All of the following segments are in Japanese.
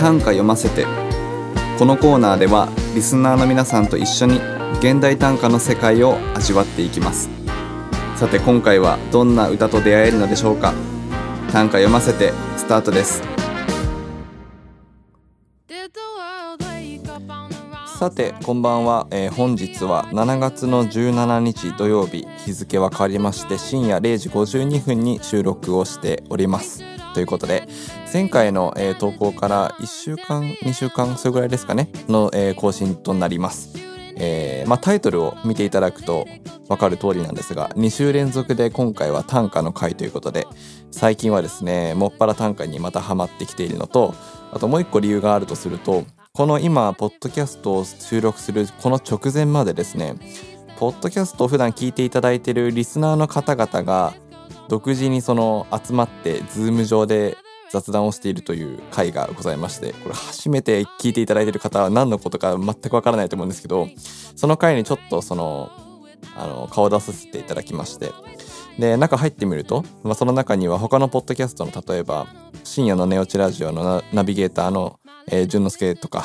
短歌読ませて。このコーナーではリスナーの皆さんと一緒に現代短歌の世界を味わっていきます。さて今回はどんな歌と出会えるのでしょうか。短歌読ませてスタートです。さてこんばんは、えー、本日は7月の17日土曜日。日付は変わりまして深夜0時52分に収録をしております。ということで前回の、えー、投稿から1週間2週間それぐらいですかねの、えー、更新となります。えー、まあ、タイトルを見ていただくと分かる通りなんですが2週連続で今回は短歌の回ということで最近はですねもっぱら短歌にまたハマってきているのとあともう一個理由があるとするとこの今ポッドキャストを収録するこの直前までですねポッドキャストを普段聞いていただいているリスナーの方々が独自にその集まってズーム上で雑談をしているという回がございましてこれ初めて聞いていただいている方は何のことか全くわからないと思うんですけどその回にちょっとそのあの顔出させていただきましてで中入ってみると、まあ、その中には他のポッドキャストの例えば深夜の寝落ちラジオのナビゲーターの、えー、淳之介とか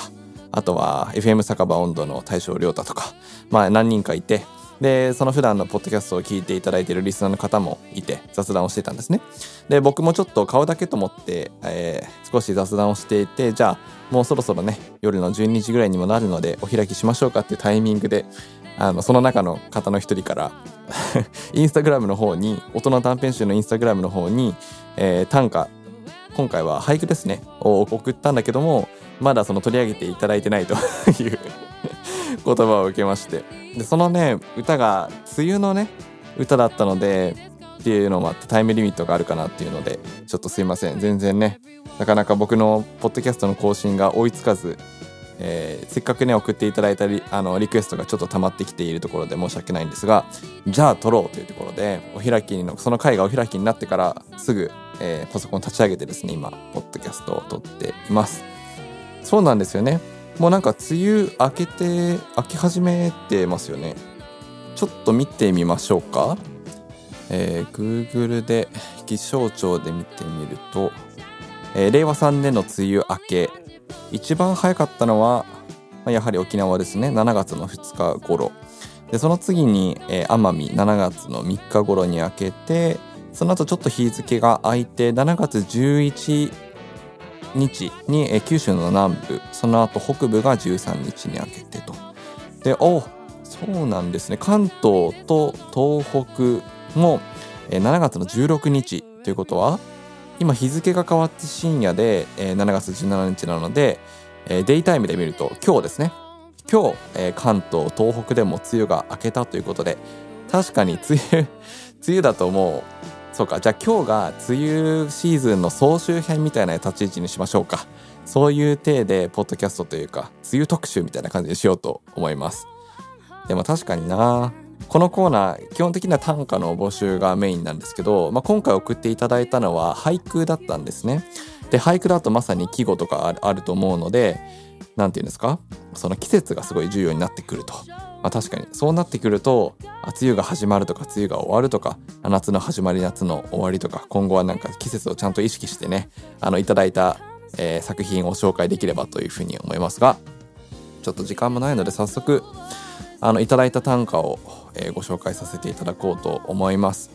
あとは FM 酒場温度の大将亮太とかまあ何人かいてでその普段のポッドキャストを聞いていただいているリスナーの方もいて雑談をしてたんですね。で僕もちょっと顔だけと思って、えー、少し雑談をしていてじゃあもうそろそろね夜の12時ぐらいにもなるのでお開きしましょうかっていうタイミングであのその中の方の一人から インスタグラムの方に大人短編集のインスタグラムの方に、えー、短歌今回は俳句ですねを送ったんだけどもまだその取り上げていただいてないという 言葉を受けまして。でそのね歌が梅雨のね歌だったのでっていうのもあってタイムリミットがあるかなっていうのでちょっとすいません。全然ねなかなか僕のポッドキャストの更新が追いつかず、えー、せっかくね送っていただいたりあのリクエストがちょっと溜まってきているところで申し訳ないんですがじゃあ撮ろうというところでお開きのその回がお開きになってからすぐ、えー、パソコン立ち上げてですね今ポッドキャストを撮っています。そうなんですよね。もうなんか梅雨明けて明け始めてますよね。ちょっと見てみましょうか。えー、Google で気象庁で見てみると、えー、令和3年の梅雨明け。一番早かったのは、まあ、やはり沖縄ですね。7月の2日頃。でその次に、えー、奄美。7月の3日頃に明けてその後ちょっと日付が空いて7月11日に、え九州の南部その後北部が13日に明けてと。でおそうなんですね。関東と東北も、え7月の16日ということは今日付が変わって深夜で、え7月17日なので、えデイタイムで見ると今日ですね。今日、え関東東北でも梅雨が明けたということで確かに梅雨 梅雨だともう。そうか。じゃあ今日が梅雨シーズンの総集編みたいな立ち位置にしましょうか。そういう体でポッドキャストというか梅雨特集みたいな感じにしようと思います。でも確かにな。このコーナー基本的には短歌の募集がメインなんですけど、まあ、今回送っていただいたのは俳句だったんですね。で俳句だとまさに季語とかあると思うので何て言うんですか？その季節がすごい重要になってくると。まあ、確かに。そうなってくると梅雨が始まるとか梅雨が終わるとか夏の始まり夏の終わりとか今後はなんか季節をちゃんと意識してねあのいただいた、えー、作品を紹介できればというふうに思いますがちょっと時間もないので早速あのいただいた短歌を、えー、ご紹介させていただこうと思います。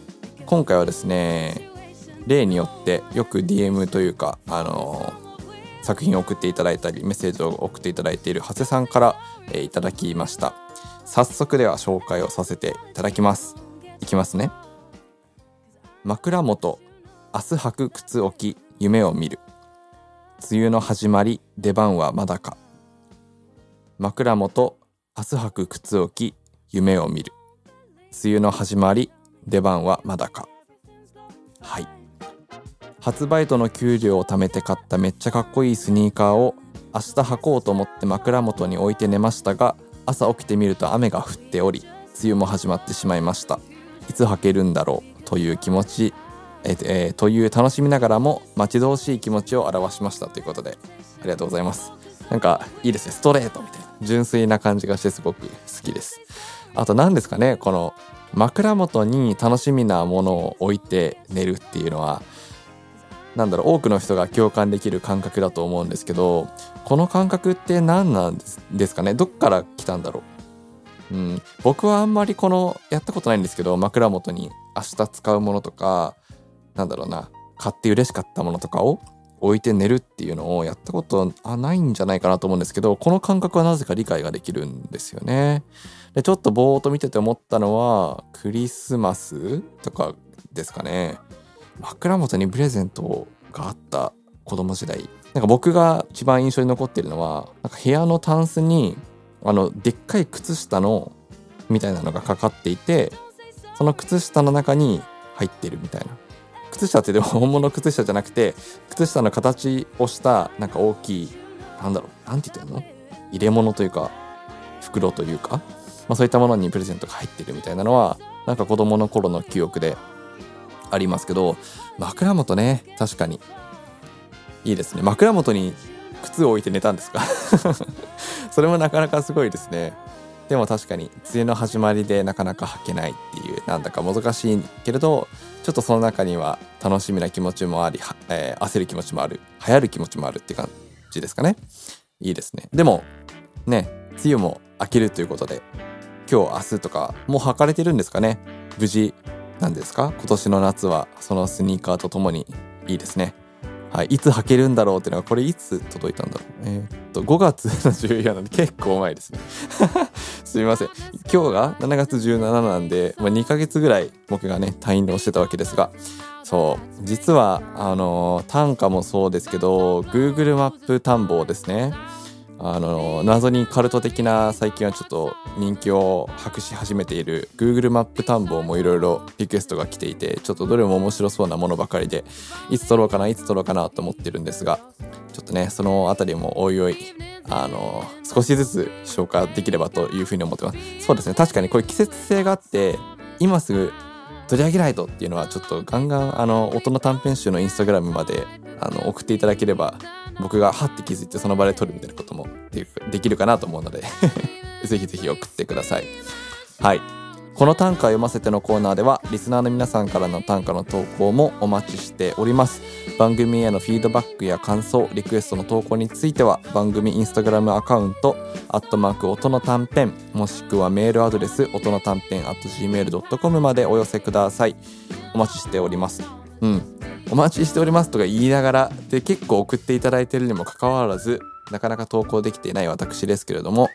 今回はですね例によってよく DM というかあのー、作品を送っていただいたりメッセージを送っていただいている長谷さんから、えー、いただきました。早速では紹介をさせていただきます。いきますね。枕元明日履く靴置き夢を見る。梅雨の始まり出番はまだか。枕元明日履く靴置き夢を見る。梅雨の始まり出番はまだか。はい。初バイトの給料を貯めて買っためっちゃかっこいいスニーカーを明日履こうと思って枕元に置いて寝ましたが朝起きてみると雨が降っており梅雨も始まってしまいました。いつ履けるんだろうという気持ちええ、という楽しみながらも待ち遠しい気持ちを表しましたということでありがとうございます。なんかいいですね。ストレートみたいな純粋な感じがしてすごく好きです。あと何ですかねこの枕元に楽しみなものを置いて寝るっていうのはなんだろう多くの人が共感できる感覚だと思うんですけどこの感覚って何なんですかね？どっから来たんだろう、うん、僕はあんまりこのやったことないんですけど枕元に明日使うものとかなんだろうな買って嬉しかったものとかを置いて寝るっていうのをやったことはないんじゃないかなと思うんですけどこの感覚はなぜか理解ができるんですよね。でちょっとぼーっと見てて思ったのはクリスマスとかですかね。枕元にプレゼントがあった子供時代。なんか僕が一番印象に残ってるのはなんか部屋のタンスにあのでっかい靴下のみたいなのがかかっていてその靴下の中に入ってるみたいな。靴下ってでも本物の靴下じゃなくて靴下の形をしたなんか大きいなんだろうなんて言ってんの？入れ物というか袋というか、まあ、そういったものにプレゼントが入ってるみたいなのはなんか子供の頃の記憶でありますけど枕元ね確かに。いいですね。枕元に靴を置いて寝たんですか？それもなかなかすごいですね。でも確かに梅雨の始まりでなかなか履けないっていうなんだか難しいけれどちょっとその中には楽しみな気持ちもあり、えー、焦る気持ちもある流行る気持ちもあるって感じですかね。いいですね。でもね梅雨も明けるということで今日明日とかもう履かれてるんですかね？無事なんですか？今年の夏はそのスニーカーとともにいいですね。はい、いつ履けるんだろうっていうのはこれいつ届いたんだろう？えー、っと5月の14なんで結構前ですね。すみません。今日が7月17なんで、まあ、2ヶ月ぐらい僕がね退院をしてたわけですがそう実はあの単価もそうですけど Google マップ探訪ですね。あの謎にカルト的な最近はちょっと人気を博し始めている Google マップ探訪もいろいろリクエストが来ていてちょっとどれも面白そうなものばかりでいつ撮ろうかないつ撮ろうかなと思ってるんですがちょっとねそのあたりもおいおいあの少しずつ消化できればというふうに思ってます。そうですね。確かにこれ季節性があって今すぐ取り上げないとっていうのはちょっとガンガンあの大人短編集のインスタグラムまであの送っていただければ僕がハッて気づいてその場で撮るみたいなこともできるかなと思うので ぜひぜひ送ってください。はい。この短歌読ませてのコーナーではリスナーの皆さんからの短歌の投稿もお待ちしております。番組へのフィードバックや感想リクエストの投稿については番組インスタグラムアカウントアットマーク音の短編もしくはメールアドレス音の短編 at gmail.com までお寄せください。お待ちしております。うん。お待ちしておりますとか言いながらで結構送っていただいてるにもかかわらずなかなか投稿できていない私ですけれども。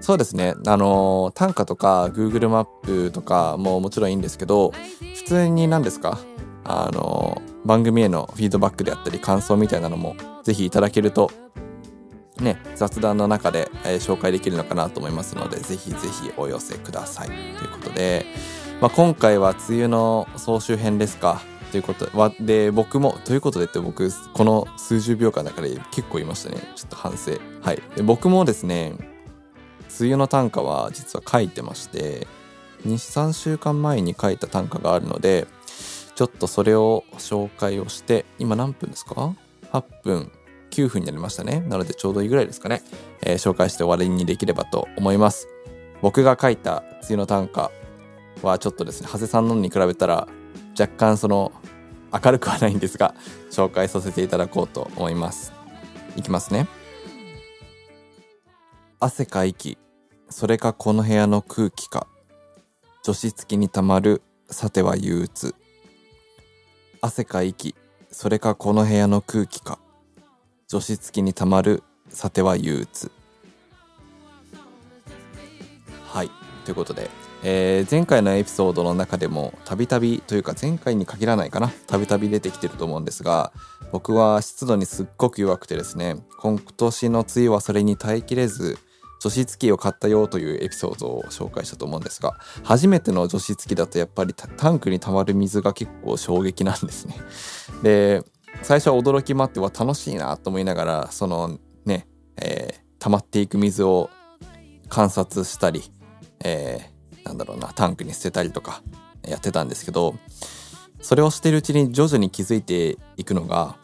そうですね。あの短歌とか Google マップとかももちろんいいんですけど普通に何ですか？あの番組へのフィードバックであったり感想みたいなのもぜひいただけるとね雑談の中で、えー、紹介できるのかなと思いますのでぜひぜひお寄せください。ということで、まあ、今回は梅雨の総集編ですか。ということはで僕もということでって僕この数十秒間だから結構言いましたね。ちょっと反省。はい。で僕もですね梅雨の短歌は実は書いてまして23週間前に書いた短歌があるのでちょっとそれを紹介をして今何分ですか？8分9分になりましたね。なのでちょうどいいぐらいですかね、えー、紹介して終わりにできればと思います。僕が書いた梅雨の短歌はちょっとですね長谷さんのに比べたら若干その明るくはないんですが紹介させていただこうと思います。いきますね。汗か息。それかこの部屋の空気か。除湿機にたまるさては憂鬱。汗か息。それかこの部屋の空気か。除湿機にたまるさては憂鬱。はい。ということでえー、前回のエピソードの中でもたびたびというか前回に限らないかな。たびたび出てきてると思うんですが僕は湿度にすっごく弱くてですね今年の梅雨はそれに耐えきれず除湿機を買ったよというエピソードを紹介したと思うんですが初めての除湿機だとやっぱりタンクに溜まる水が結構衝撃なんですね。で最初は驚きもあっては楽しいなと思いながらそのね、えー、溜まっていく水を観察したり、えーなんだろうなタンクに捨てたりとかやってたんですけどそれをしてるうちに徐々に気づいていくのが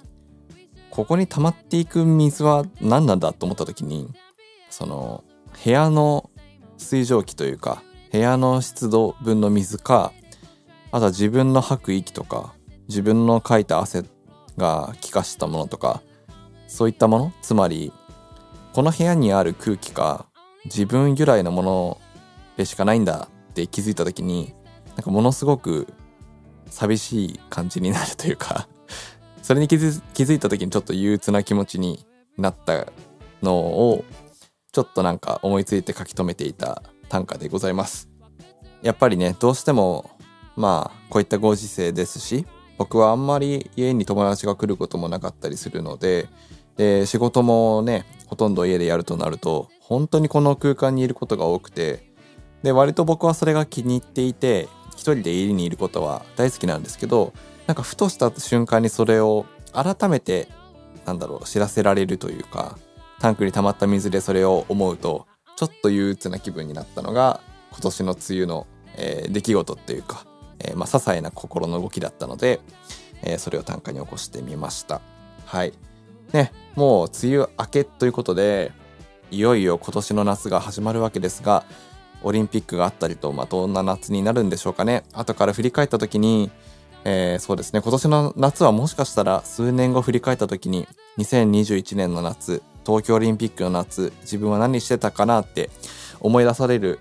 ここに溜まっていく水は何なんだと思った時にその部屋の水蒸気というか部屋の湿度分の水かあとは自分の吐く息とか自分のかいた汗が気化したものとかそういったものつまりこの部屋にある空気か自分由来のものでしかないんだって気づいた時になんかものすごく寂しい感じになるというか それに気づいた時にちょっと憂鬱な気持ちになったのをちょっとなんか思いついて書き留めていた短歌でございます。やっぱりねどうしてもまあこういったご時世ですし僕はあんまり家に友達が来ることもなかったりするのでで仕事もねほとんど家でやるとなると本当にこの空間にいることが多くてで割と僕はそれが気に入っていて一人で家にいることは大好きなんですけどなんかふとした瞬間にそれを改めてなんだろう知らせられるというかタンクに溜まった水でそれを思うとちょっと憂鬱な気分になったのが今年の梅雨の、えー、出来事っていうか、えー、まあ些細な心の動きだったので、えー、それを短歌に起こしてみました。はい。ねもう梅雨明けということでいよいよ今年の夏が始まるわけですがオリンピックがあったりと、まあ、どんな夏になるんでしょうかね。後から振り返った時にえー、そうですね。今年の夏はもしかしたら数年後振り返った時に2021年の夏東京オリンピックの夏自分は何してたかなって思い出される、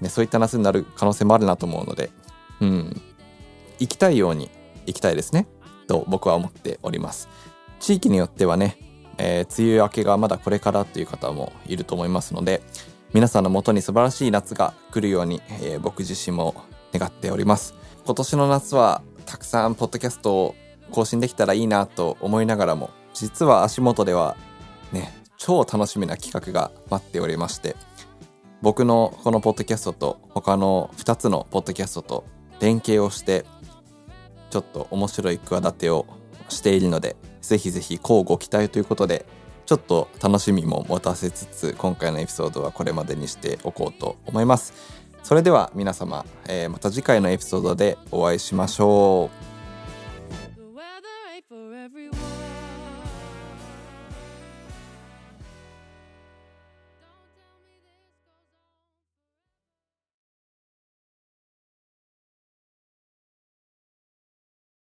ね、そういった夏になる可能性もあるなと思うのでうん。行きたいように行きたいですね。と僕は思っております。地域によってはね、えー、梅雨明けがまだこれからという方もいると思いますので皆さんのもとに素晴らしい夏が来るように、えー、僕自身も願っております。今年の夏はたくさんポッドキャストを更新できたらいいなと思いながらも実は足元ではね超楽しみな企画が待っておりまして僕のこのポッドキャストと他の2つのポッドキャストと連携をしてちょっと面白い企てをしているのでぜひぜひ乞うご期待ということでちょっと楽しみも持たせつつ今回のエピソードはこれまでにしておこうと思います。それでは皆様、えー、また次回のエピソードでお会いしましょう。